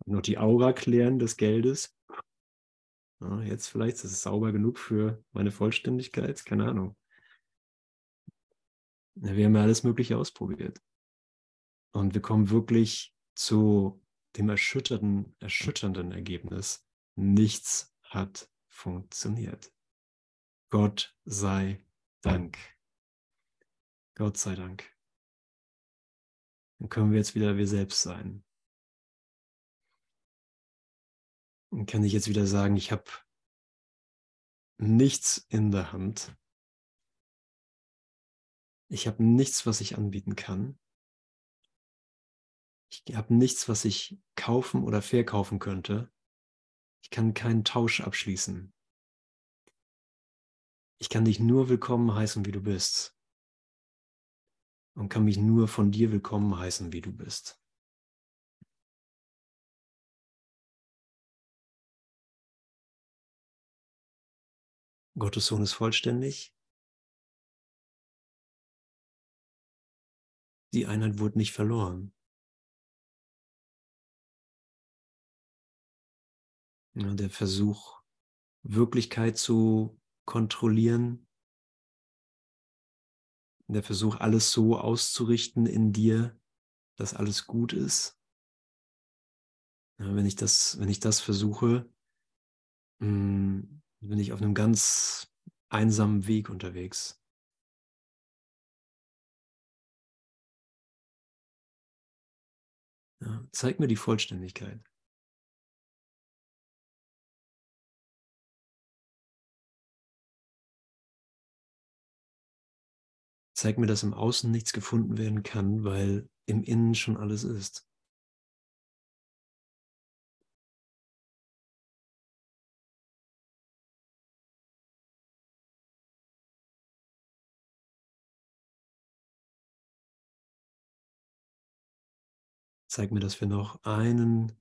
A: Noch die Aura klären des Geldes. Ja, jetzt vielleicht ist es sauber genug für meine Vollständigkeit. Keine Ahnung. Wir haben ja alles Mögliche ausprobiert. Und wir kommen wirklich zu dem erschütternden, erschütternden Ergebnis. Nichts hat funktioniert. Gott sei Dank. Gott sei Dank. Dann können wir jetzt wieder wir selbst sein. Dann kann ich jetzt wieder sagen, ich habe nichts in der Hand. Ich habe nichts, was ich anbieten kann. Ich habe nichts, was ich kaufen oder verkaufen könnte. Ich kann keinen Tausch abschließen. Ich kann dich nur willkommen heißen, wie du bist. Und kann mich nur von dir willkommen heißen, wie du bist. Gottes Sohn ist vollständig. Die Einheit wurde nicht verloren. Ja, der Versuch, Wirklichkeit zu kontrollieren, der Versuch, alles so auszurichten in dir, dass alles gut ist. Ja, wenn ich das, wenn ich das versuche, mh, hm, bin ich auf einem ganz einsamen Weg unterwegs. Ja, zeig mir die Vollständigkeit. Zeig mir, dass im Außen nichts gefunden werden kann, weil im Innen schon alles ist. zeig mir, dass wir noch einen,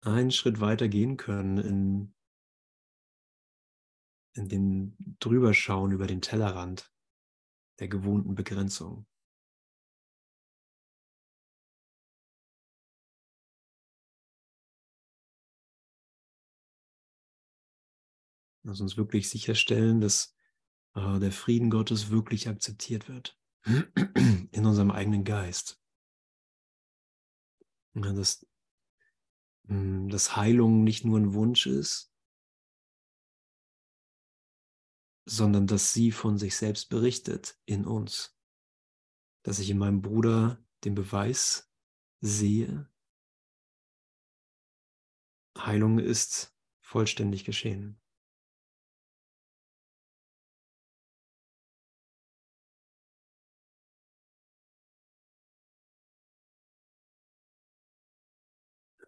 A: einen Schritt weiter gehen können in, in dem Drüberschauen über den Tellerrand der gewohnten Begrenzung. Lass uns wirklich sicherstellen, dass äh, der Frieden Gottes wirklich akzeptiert wird *clears throat* in unserem eigenen Geist. Ja, dass, hm, dass Heilung nicht nur ein Wunsch ist, sondern dass sie von sich selbst berichtet in uns. Dass ich in meinem Bruder den Beweis sehe, Heilung ist vollständig geschehen.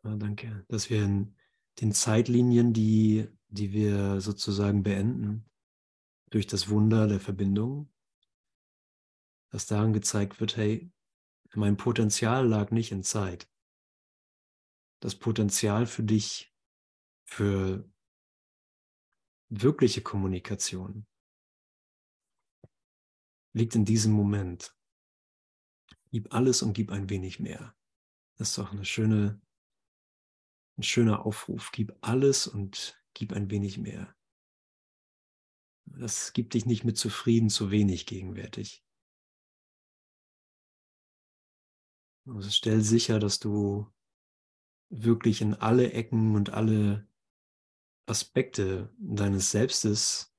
A: Ja, danke, dass wir in den Zeitlinien, die, die wir sozusagen beenden, durch das Wunder der Verbindung, dass daran gezeigt wird, hey, mein Potenzial lag nicht in Zeit. Das Potenzial für dich, für wirkliche Kommunikation, liegt in diesem Moment. Gib alles und gib ein wenig mehr. Das ist doch eine schöne, ein schöner Aufruf. Gib alles und gib ein wenig mehr. Das gibt dich nicht mit zufrieden zu wenig gegenwärtig. Also stell sicher, dass du wirklich in alle Ecken und alle Aspekte deines Selbstes,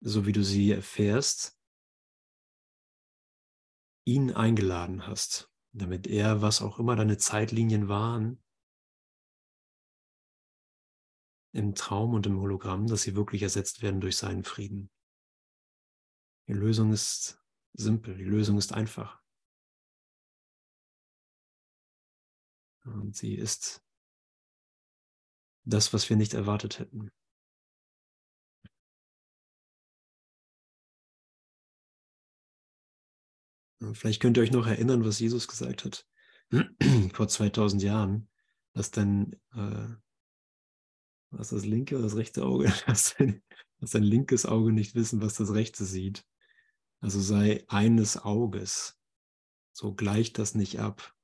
A: so wie du sie erfährst, ihn eingeladen hast, damit er, was auch immer deine Zeitlinien waren, im Traum und im Hologramm, dass sie wirklich ersetzt werden durch seinen Frieden. Die Lösung ist simpel, die Lösung ist einfach. Und sie ist das, was wir nicht erwartet hätten. Vielleicht könnt ihr euch noch erinnern, was Jesus gesagt hat *clears throat* vor 2000 Jahren, dass dein, äh, was das linke oder das rechte Auge, *laughs* dass dein, dass dein linkes Auge nicht wissen, was das rechte sieht. Also sei eines Auges. So gleicht das nicht ab.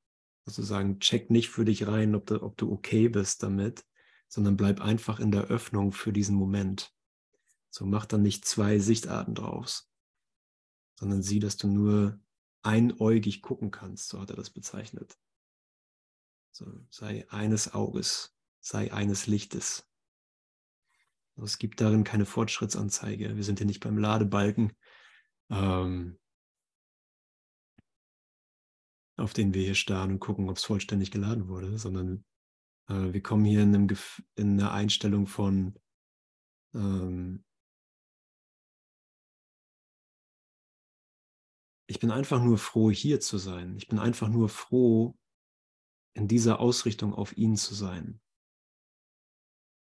A: Sozusagen check nicht für dich rein, ob du, ob du okay bist damit, sondern bleib einfach in der Öffnung für diesen Moment. So mach dann nicht zwei Sichtarten draus, sondern sieh, dass du nur einäugig gucken kannst, so hat er das bezeichnet. So, sei eines Auges, sei eines Lichtes. Es gibt darin keine Fortschrittsanzeige. Wir sind hier nicht beim Ladebalken, ähm, auf den wir hier starren und gucken, ob es vollständig geladen wurde, sondern äh, wir kommen hier in, einem in einer Einstellung von ähm, ich bin einfach nur froh, hier zu sein. Ich bin einfach nur froh, in dieser Ausrichtung auf ihn zu sein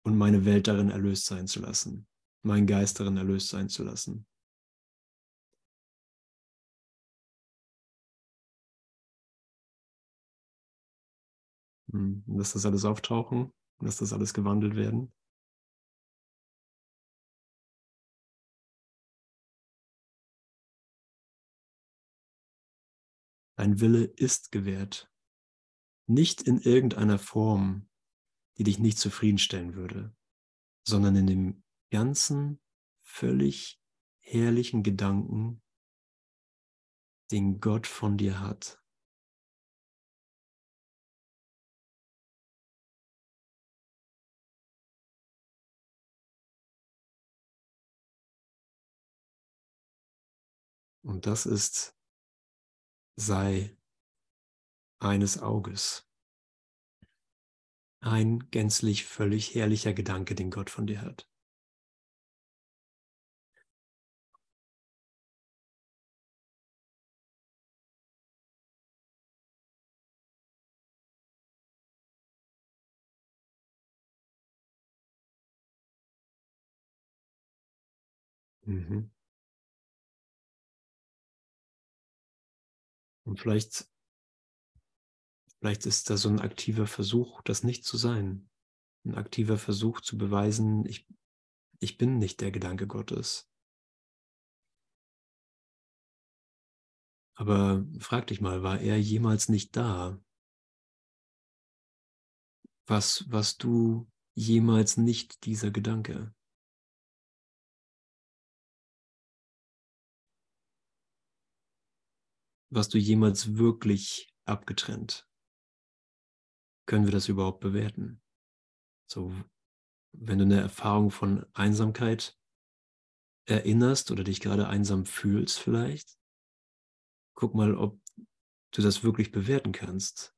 A: und meine Welt darin erlöst sein zu lassen, meinen Geist darin erlöst sein zu lassen. Hm, lass das alles auftauchen, lass das alles gewandelt werden. Dein Wille ist gewährt. Nicht in irgendeiner Form, die dich nicht zufriedenstellen würde, sondern in dem ganzen, völlig herrlichen Gedanken, den Gott von dir hat. Und das ist sei eines Auges. Ein gänzlich völlig herrlicher Gedanke, den Gott von dir hat. Mhm. Und vielleicht, vielleicht ist da so ein aktiver Versuch, das nicht zu sein. Ein aktiver Versuch zu beweisen, ich, ich bin nicht der Gedanke Gottes. Aber frag dich mal, war er jemals nicht da? Was, was du jemals nicht dieser Gedanke? warst du jemals wirklich abgetrennt? können wir das überhaupt bewerten? So, wenn du eine Erfahrung von Einsamkeit erinnerst oder dich gerade einsam fühlst vielleicht, guck mal, ob du das wirklich bewerten kannst.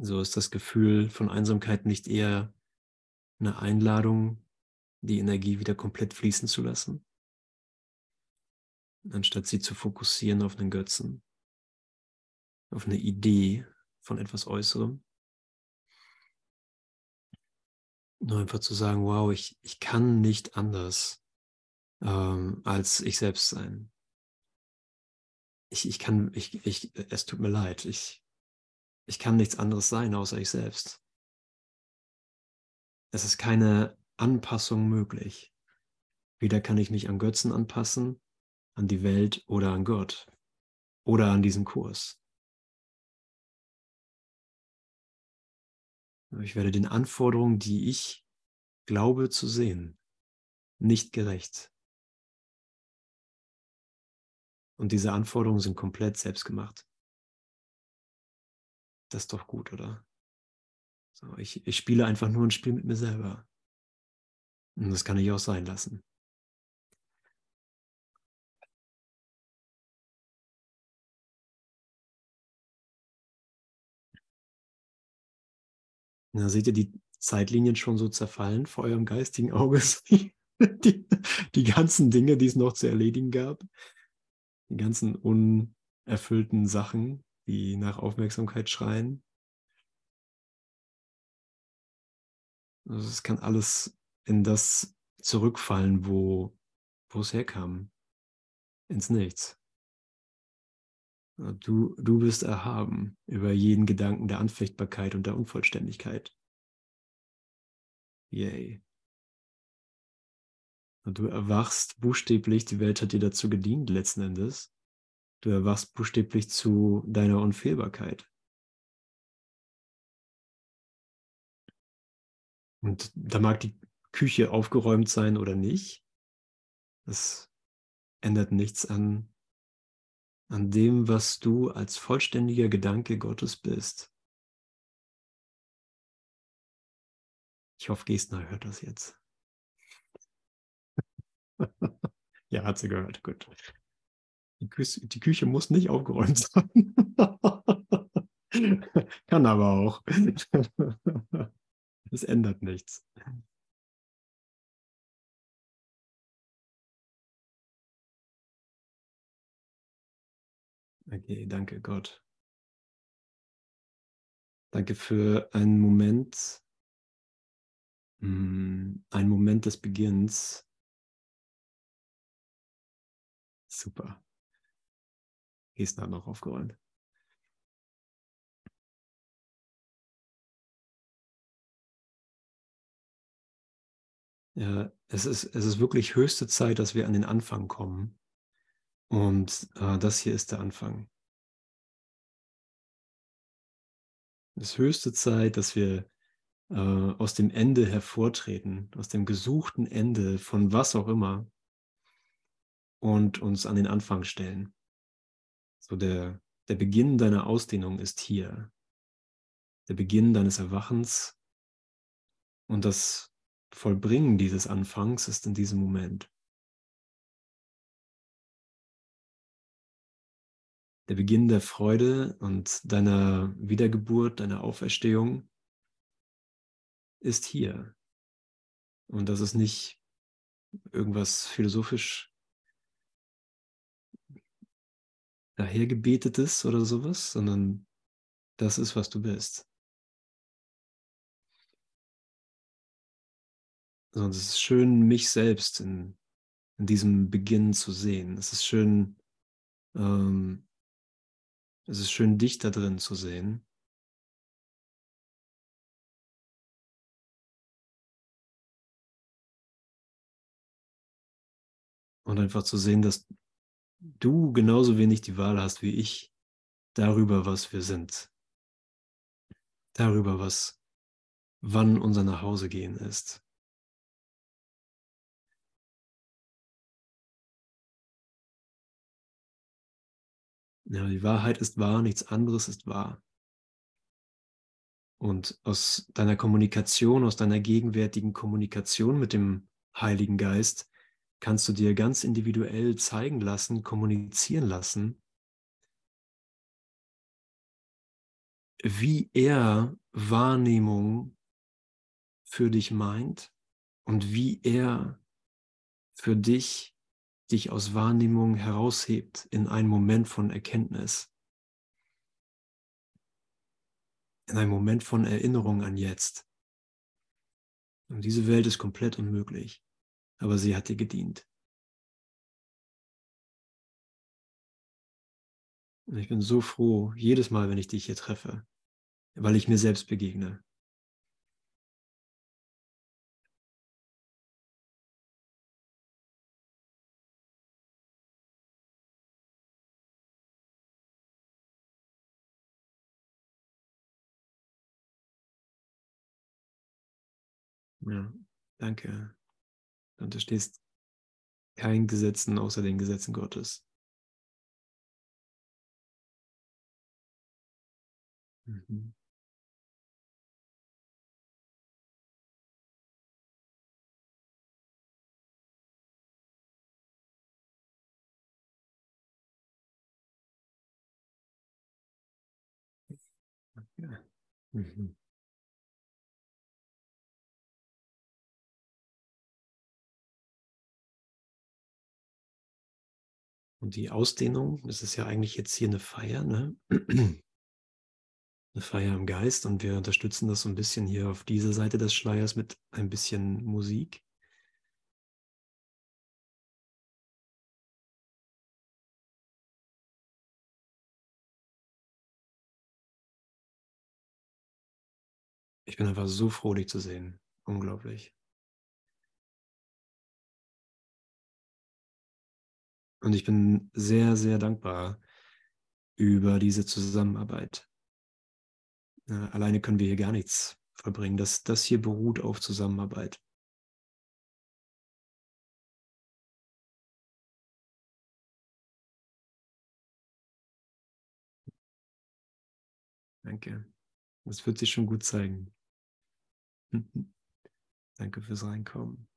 A: So ist das Gefühl von Einsamkeit nicht eher eine Einladung die Energie wieder komplett fließen zu lassen, anstatt sie zu fokussieren auf einen Götzen, auf eine Idee von etwas Äußerem. Nur einfach zu sagen, wow, ich, ich kann nicht anders ähm, als ich selbst sein. Ich, ich kann, ich, ich, es tut mir leid, ich, ich kann nichts anderes sein, außer ich selbst. Es ist keine Anpassung möglich. Weder kann ich mich an Götzen anpassen, an die Welt oder an Gott oder an diesen Kurs. Ich werde den Anforderungen, die ich glaube zu sehen, nicht gerecht. Und diese Anforderungen sind komplett selbstgemacht. Das ist doch gut, oder? So, ich, ich spiele einfach nur ein Spiel mit mir selber. Und das kann ich auch sein lassen. Na, seht ihr die Zeitlinien schon so zerfallen vor eurem geistigen Auge? *laughs* die, die ganzen Dinge, die es noch zu erledigen gab, die ganzen unerfüllten Sachen, die nach Aufmerksamkeit schreien. Also es kann alles in das zurückfallen, wo, es herkam. Ins Nichts. Du, du bist erhaben über jeden Gedanken der Anfechtbarkeit und der Unvollständigkeit. Yay. Und du erwachst buchstäblich, die Welt hat dir dazu gedient letzten Endes, Du erwachst buchstäblich zu deiner Unfehlbarkeit. Und da mag die Küche aufgeräumt sein oder nicht. Das ändert nichts an, an dem, was du als vollständiger Gedanke Gottes bist. Ich hoffe, Gestner hört das jetzt. *laughs* ja, hat sie gehört. Gut. Die, Küche, die Küche muss nicht aufgeräumt sein. *laughs* Kann aber auch. *laughs* Es ändert nichts. Okay, danke Gott. Danke für einen Moment, hm, einen Moment des Beginns. Super. Gießen hat noch aufgeräumt. Ja, es ist, es ist wirklich höchste Zeit, dass wir an den Anfang kommen. Und äh, das hier ist der Anfang. Es ist höchste Zeit, dass wir äh, aus dem Ende hervortreten, aus dem gesuchten Ende von was auch immer und uns an den Anfang stellen. So der, der Beginn deiner Ausdehnung ist hier. Der Beginn deines Erwachens und das Vollbringen dieses Anfangs ist in diesem Moment. Der Beginn der Freude und deiner Wiedergeburt, deiner Auferstehung ist hier. Und das ist nicht irgendwas philosophisch dahergebetetes oder sowas, sondern das ist, was du bist. Sondern es ist schön, mich selbst in, in diesem Beginn zu sehen. Es ist schön, ähm, es ist schön, dich da drin zu sehen. Und einfach zu sehen, dass du genauso wenig die Wahl hast wie ich darüber, was wir sind. Darüber, was wann unser Nachhausegehen ist. Ja, die Wahrheit ist wahr, nichts anderes ist wahr. Und aus deiner Kommunikation, aus deiner gegenwärtigen Kommunikation mit dem Heiligen Geist kannst du dir ganz individuell zeigen lassen, kommunizieren lassen, wie er Wahrnehmung für dich meint und wie er für dich dich aus Wahrnehmung heraushebt in einen Moment von Erkenntnis, in einen Moment von Erinnerung an jetzt. Und diese Welt ist komplett unmöglich, aber sie hat dir gedient. Und ich bin so froh, jedes Mal, wenn ich dich hier treffe, weil ich mir selbst begegne. Ja, danke. Du unterstehst keinen Gesetzen außer den Gesetzen Gottes. Mhm. Ja. Mhm. Und die Ausdehnung, das ist ja eigentlich jetzt hier eine Feier, ne? eine Feier im Geist und wir unterstützen das so ein bisschen hier auf dieser Seite des Schleiers mit ein bisschen Musik. Ich bin einfach so froh, dich zu sehen. Unglaublich. Und ich bin sehr, sehr dankbar über diese Zusammenarbeit. alleine können wir hier gar nichts verbringen. Das, das hier beruht auf Zusammenarbeit. Danke. Das wird sich schon gut zeigen. *laughs* Danke fürs Reinkommen.